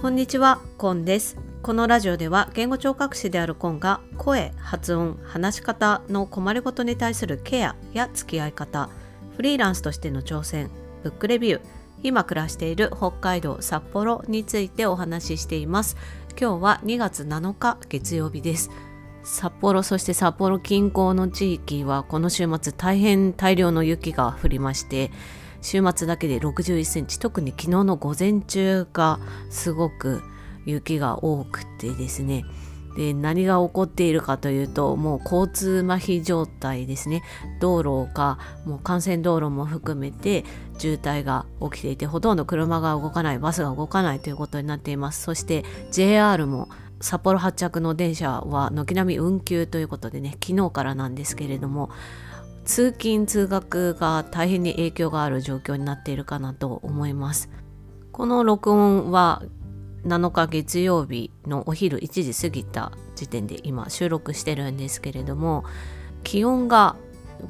こんにちは、コンです。このラジオでは言語聴覚士であるコンが声、発音、話し方の困りごとに対するケアや付き合い方、フリーランスとしての挑戦、ブックレビュー、今暮らしている北海道札幌についてお話ししています。今日は2月7日月曜日です。札幌そして札幌近郊の地域はこの週末大変大量の雪が降りまして週末だけで61センチ。特に昨日の午前中がすごく雪が多くてですね。で何が起こっているかというともう交通麻痺状態ですね。道路がもう幹線道路も含めて渋滞が起きていてほとんど車が動かないバスが動かないということになっています。そして JR も札幌発着の電車は軒並み運休ということでね昨日からなんですけれども通勤通学が大変に影響がある状況になっているかなと思います。この録音は7日月曜日のお昼1時過ぎた時点で今収録してるんですけれども気温が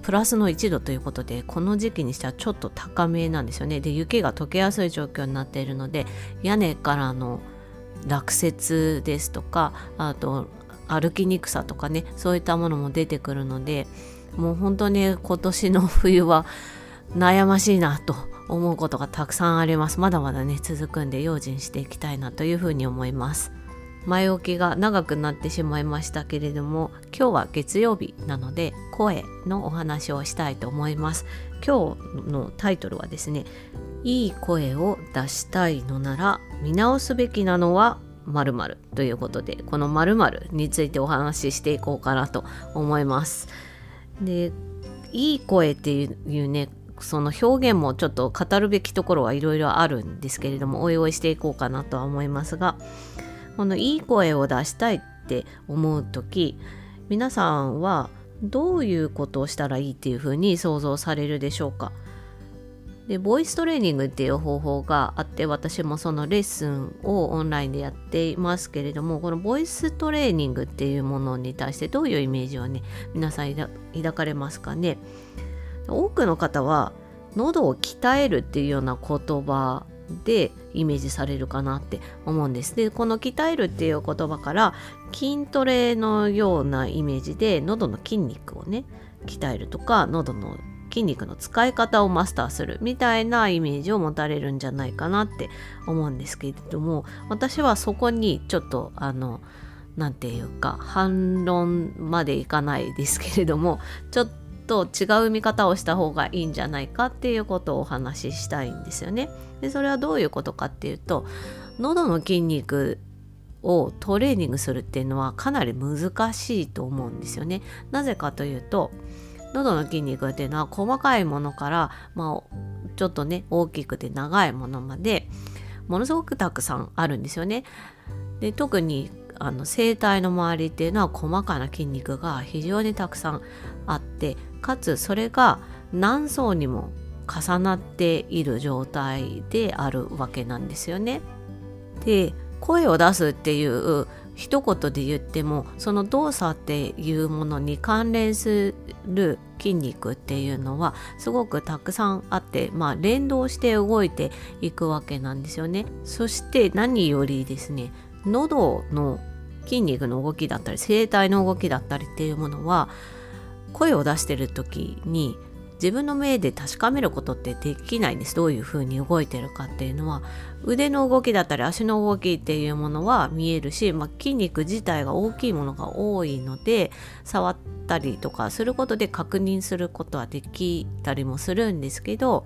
プラスの1度ということでこの時期にしてはちょっと高めなんですよね。で雪が溶けやすい状況になっているので屋根からの落雪ですとかあと歩きにくさとかねそういったものも出てくるのでもう本当に今年の冬は悩ましいなと思うことがたくさんあります。まだまだね続くんで用心していきたいなというふうに思います。前置きが長くなってしまいましたけれども今日は月曜日なので声のお話をしたいと思います。今日のタイトルはですねいい声を出したいのなら見直すべきなのは〇〇ということでこの〇〇についてお話ししていこうかなと思います。でいい声っていうねその表現もちょっと語るべきところはいろいろあるんですけれどもおいおいしていこうかなとは思いますがこのいい声を出したいって思う時皆さんはどういうことをしたらいいっていうふうに想像されるでしょうか？でボイストレーニングっていう方法があって私もそのレッスンをオンラインでやっていますけれどもこのボイストレーニングっていうものに対してどういうイメージをね皆さん抱かれますかね？多くの方は喉を鍛えるっていうような言葉でイメージされるかなって思うんです。でこの鍛えるっていう言葉から筋トレのようなイメージで喉の筋肉をね鍛えるとか喉の筋肉の使い方をマスターするみたいなイメージを持たれるんじゃないかなって思うんですけれども私はそこにちょっとあの何て言うか反論までいかないですけれども ちょっと違う見方をした方がいいんじゃないかっていうことをお話ししたいんですよね。でそれはどういうことかっていうと喉の筋肉をトレーニングするっていうのはかなり難しいと思うんですよね。なぜかというと喉の筋肉っていうのは細かいものから、まあ、ちょっとね大きくて長いものまでものすごくたくさんあるんですよね。で特にあの声帯の周りっていうのは細かな筋肉が非常にたくさんあってかつそれが何層にも重なっている状態であるわけなんですよね。で声を出すっていう一言で言ってもその動作っていうものに関連する筋肉っていうのはすごくたくさんあって、まあ、連動して動いていくわけなんですよね。そして何よりですね喉の筋肉の動きだったり声帯の動きだったりっていうものは声を出してる時に自分の目で確かめることってできないんです。どういうふうに動いてるかっていうのは。腕の動きだったり足の動きっていうものは見えるし、まあ、筋肉自体が大きいものが多いので触ったりとかすることで確認することはできたりもするんですけど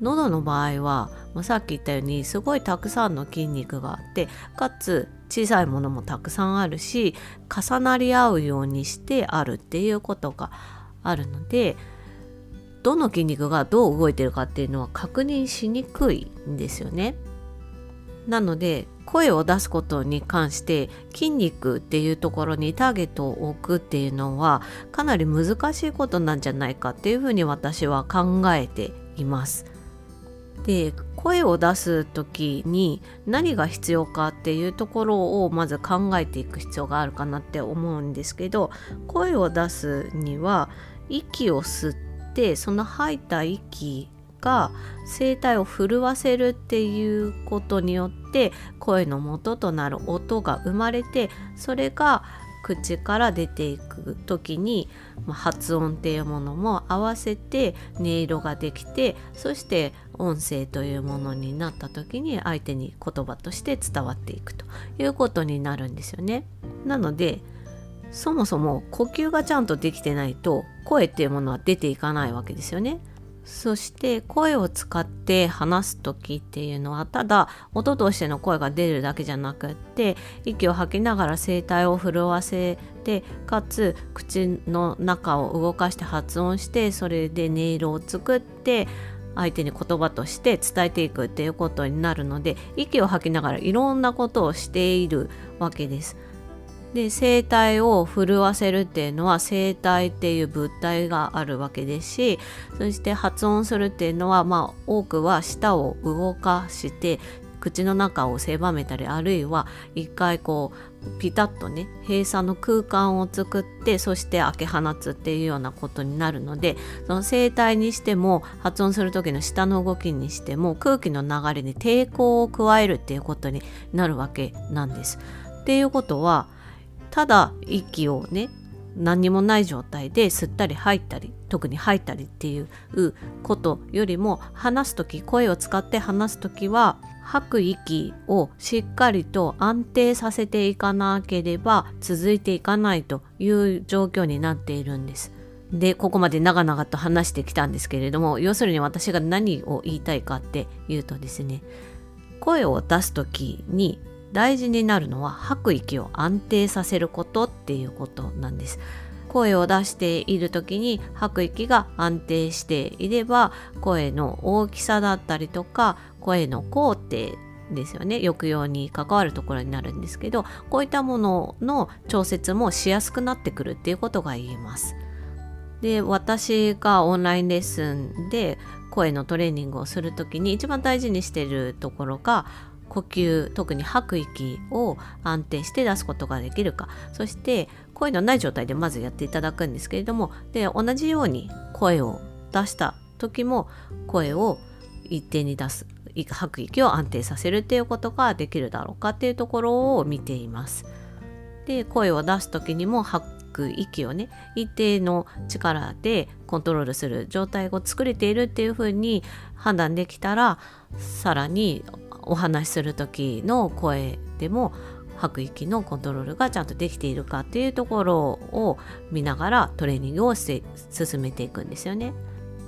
喉の場合は、まあ、さっき言ったようにすごいたくさんの筋肉があってかつ小さいものもたくさんあるし重なり合うようにしてあるっていうことがあるのでどの筋肉がどう動いてるかっていうのは確認しにくいんですよね。なので声を出すことに関して筋肉っていうところにターゲットを置くっていうのはかなり難しいことなんじゃないかっていうふうに私は考えています。で声を出す時に何が必要かっていうところをまず考えていく必要があるかなって思うんですけど声を出すには息を吸ってその吐いた息が声帯を震わせるっていうことによって声の元となる音が生まれてそれが口から出ていく時に発音っていうものも合わせて音色ができてそして音声というものになった時に相手に言葉として伝わっていくということになるんですよね。なのでそもそも呼吸がちゃんとできてないと声っていうものは出ていかないわけですよね。そして声を使って話す時っていうのはただ音としての声が出るだけじゃなくって息を吐きながら声帯を震わせてかつ口の中を動かして発音してそれで音色を作って相手に言葉として伝えていくっていうことになるので息を吐きながらいろんなことをしているわけです。で声帯を震わせるっていうのは声帯っていう物体があるわけですしそして発音するっていうのはまあ多くは舌を動かして口の中を狭めたりあるいは一回こうピタッとね閉鎖の空間を作ってそして開け放つっていうようなことになるのでその声帯にしても発音する時の舌の動きにしても空気の流れに抵抗を加えるっていうことになるわけなんです。っていうことはただ息をね何にもない状態で吸ったり吐いたり特に吐いたりっていうことよりも話す時声を使って話す時は吐く息をしっかりと安定させていかなければ続いていかないという状況になっているんです。でここまで長々と話してきたんですけれども要するに私が何を言いたいかっていうとですね声を出す時に大事になるのは吐く息を安定させることっていうことなんです。声を出している時に吐く息が安定していれば声の大きさだったりとか声の高低ですよね抑揚に関わるところになるんですけどこういったものの調節もしやすくなってくるっていうことが言えます。で私がオンラインレッスンで声のトレーニングをする時に一番大事にしているところが呼吸特に吐く息を安定して出すことができるかそして声のない状態でまずやっていただくんですけれどもで同じように声を出した時も声を一定に出す吐く息を安定させるっていうことができるだろうかっていうところを見ています。で声を出す時にも吐く息をね一定の力でコントロールする状態を作れているっていうふうに判断できたらさらにお話しする時の声でも吐く息のコントロールがちゃんとできているかっていうところを見ながらトレーニングをして進めていくんですよね。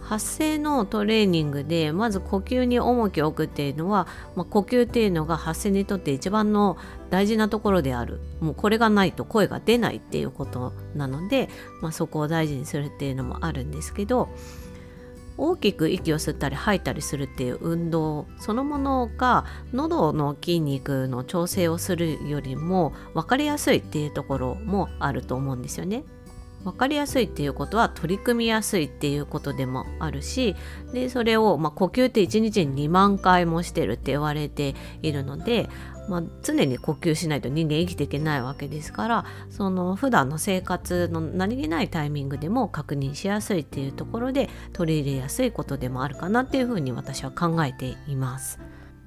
発声のトレーニングでまず呼吸に重きを置くっていうのは、まあ、呼吸っていうのが発声にとって一番の大事なところであるもうこれがないと声が出ないっていうことなので、まあ、そこを大事にするっていうのもあるんですけど大きく息を吸ったり吐いたりするっていう運動そのものが喉の筋肉の調整をするよりも分かりやすいっていうところもあると思うんですよね。分かりやすいっていうことは取り組みやすいっていうことでもあるしでそれを、まあ、呼吸って1日に2万回もしてるって言われているのでまあ、常に呼吸しないと人間生きていけないわけですからその普段の生活の何気ないタイミングでも確認しやすいっていうところで取り入れやすいことでもあるかなっていうふうに私は考えています。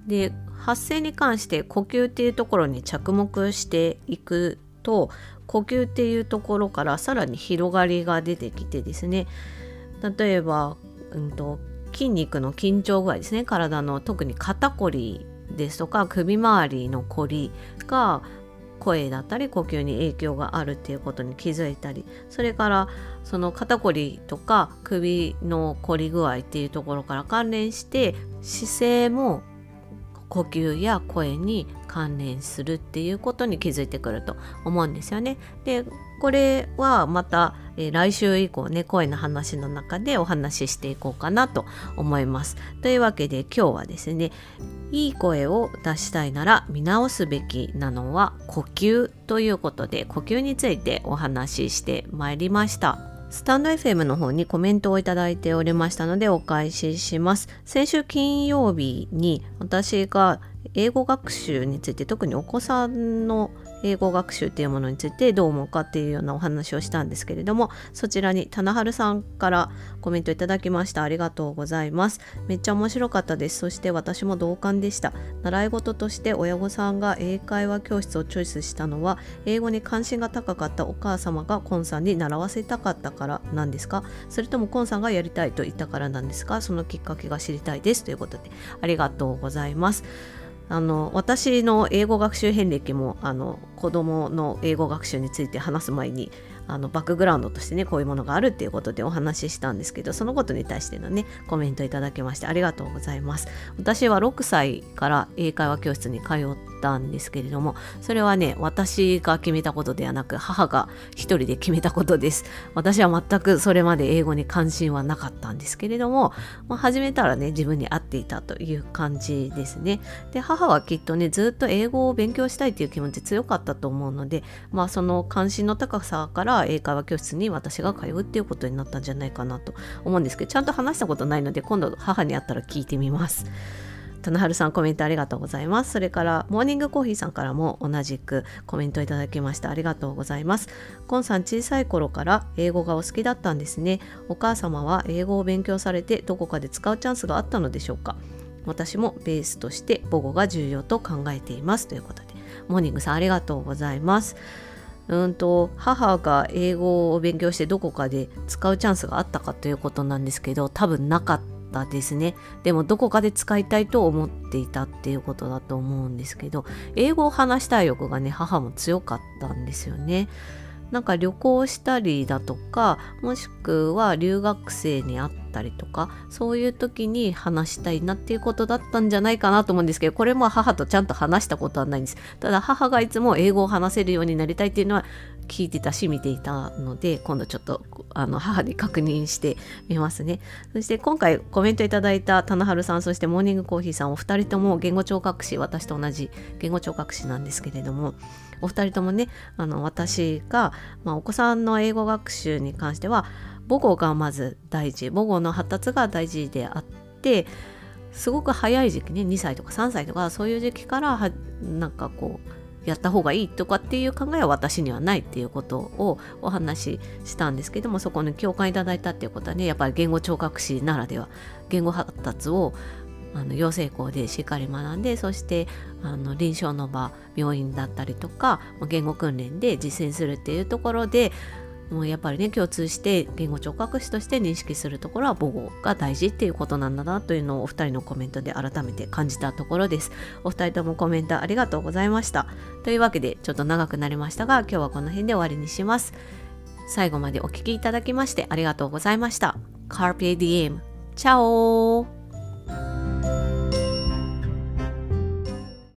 で発声に関して呼吸っていうところに着目していくと呼吸っていうところからさらに広がりが出てきてですね例えば、うんと、筋肉の緊張具合ですね体の特に肩こりですとか首周りのこりが声だったり呼吸に影響があるっていうことに気づいたりそれからその肩こりとか首のこり具合っていうところから関連して姿勢も呼吸や声に関連するっていうことに気づいてくると思うんですよね。でこれはまた、えー、来週以降ね声の話の中でお話ししていこうかなと思います。というわけで今日はですねいい声を出したいなら見直すべきなのは呼吸ということで呼吸についてお話ししてまいりました。スタンド FM の方にコメントをいただいておりましたのでお返しします。先週金曜日に私が英語学習について特にお子さんの英語学習っていうものについてどう思うかっていうようなお話をしたんですけれどもそちらに棚春さんからコメントいただきました。ありがとうございます。めっちゃ面白かったです。そして私も同感でした。習い事として親御さんが英会話教室をチョイスしたのは英語に関心が高かったお母様がコンさんに習わせたかったからなんですか？それともコンさんがやりたいと言ったからなんですか？そのきっかけが知りたいです。ということでありがとうございます。あの私の英語学習遍歴もあの子どもの英語学習について話す前にあのバックグラウンドとしてねこういうものがあるっていうことでお話ししたんですけどそのことに対してのねコメントいただきましてありがとうございます。私は6歳から英会話教室に通ったんですけれどもそれはね私が決めたことではなく母が一人で決めたことです。私は全くそれまで英語に関心はなかったんですけれども、まあ、始めたらね自分に合っていたという感じですね。で母はきっとねずっと英語を勉強したいっていう気持ち強かったと思うのでまあその関心の高さからから英会話教室に私が通うっていうことになったんじゃないかなと思うんですけどちゃんと話したことないので今度母に会ったら聞いてみます。棚春さんコメントありがとうございます。それからモーニングコーヒーさんからも同じくコメントいただきましたありがとうございます。コンさん小さい頃から英語がお好きだったんですね。お母様は英語を勉強されてどこかで使うチャンスがあったのでしょうか私もベースとして母語が重要と考えていますということでモーニングさんありがとうございます。うんと母が英語を勉強してどこかで使うチャンスがあったかということなんですけど多分なかったですね。でもどこかで使いたいと思っていたっていうことだと思うんですけど英語を話したい欲がね母も強かったんですよね。なんか旅行したりだとかもしくは留学生に会ったりとかそういう時に話したいなっていうことだったんじゃないかなと思うんですけどこれも母とちゃんと話したことはないんです。ただ母がいつも英語を話せるようになりたいっていうのは聞いてたし見ていたので今度ちょっとあの母に確認してみますね。そして今回コメントいただいた棚春さんそしてモーニングコーヒーさんお二人とも言語聴覚士私と同じ言語聴覚士なんですけれどもお二人ともねあの私が、まあ、お子さんの英語学習に関しては母語がまず大事母語の発達が大事であってすごく早い時期ね2歳とか3歳とかそういう時期からはなんかこうやった方がいいとかっていう考えは私にはないっていうことをお話ししたんですけどもそこに共感いただいたっていうことはねやっぱり言語聴覚士ならでは言語発達をあの養成校でしっかり学んでそしてあの臨床の場病院だったりとか言語訓練で実践するっていうところでもうやっぱりね共通して言語聴覚士として認識するところは母語が大事っていうことなんだなというのをお二人のコメントで改めて感じたところです。お二人ともコメントありがとうございました。というわけでちょっと長くなりましたが今日はこの辺で終わりにします。最後までお聴きいただきましてありがとうございました。Carpe Diem チャオ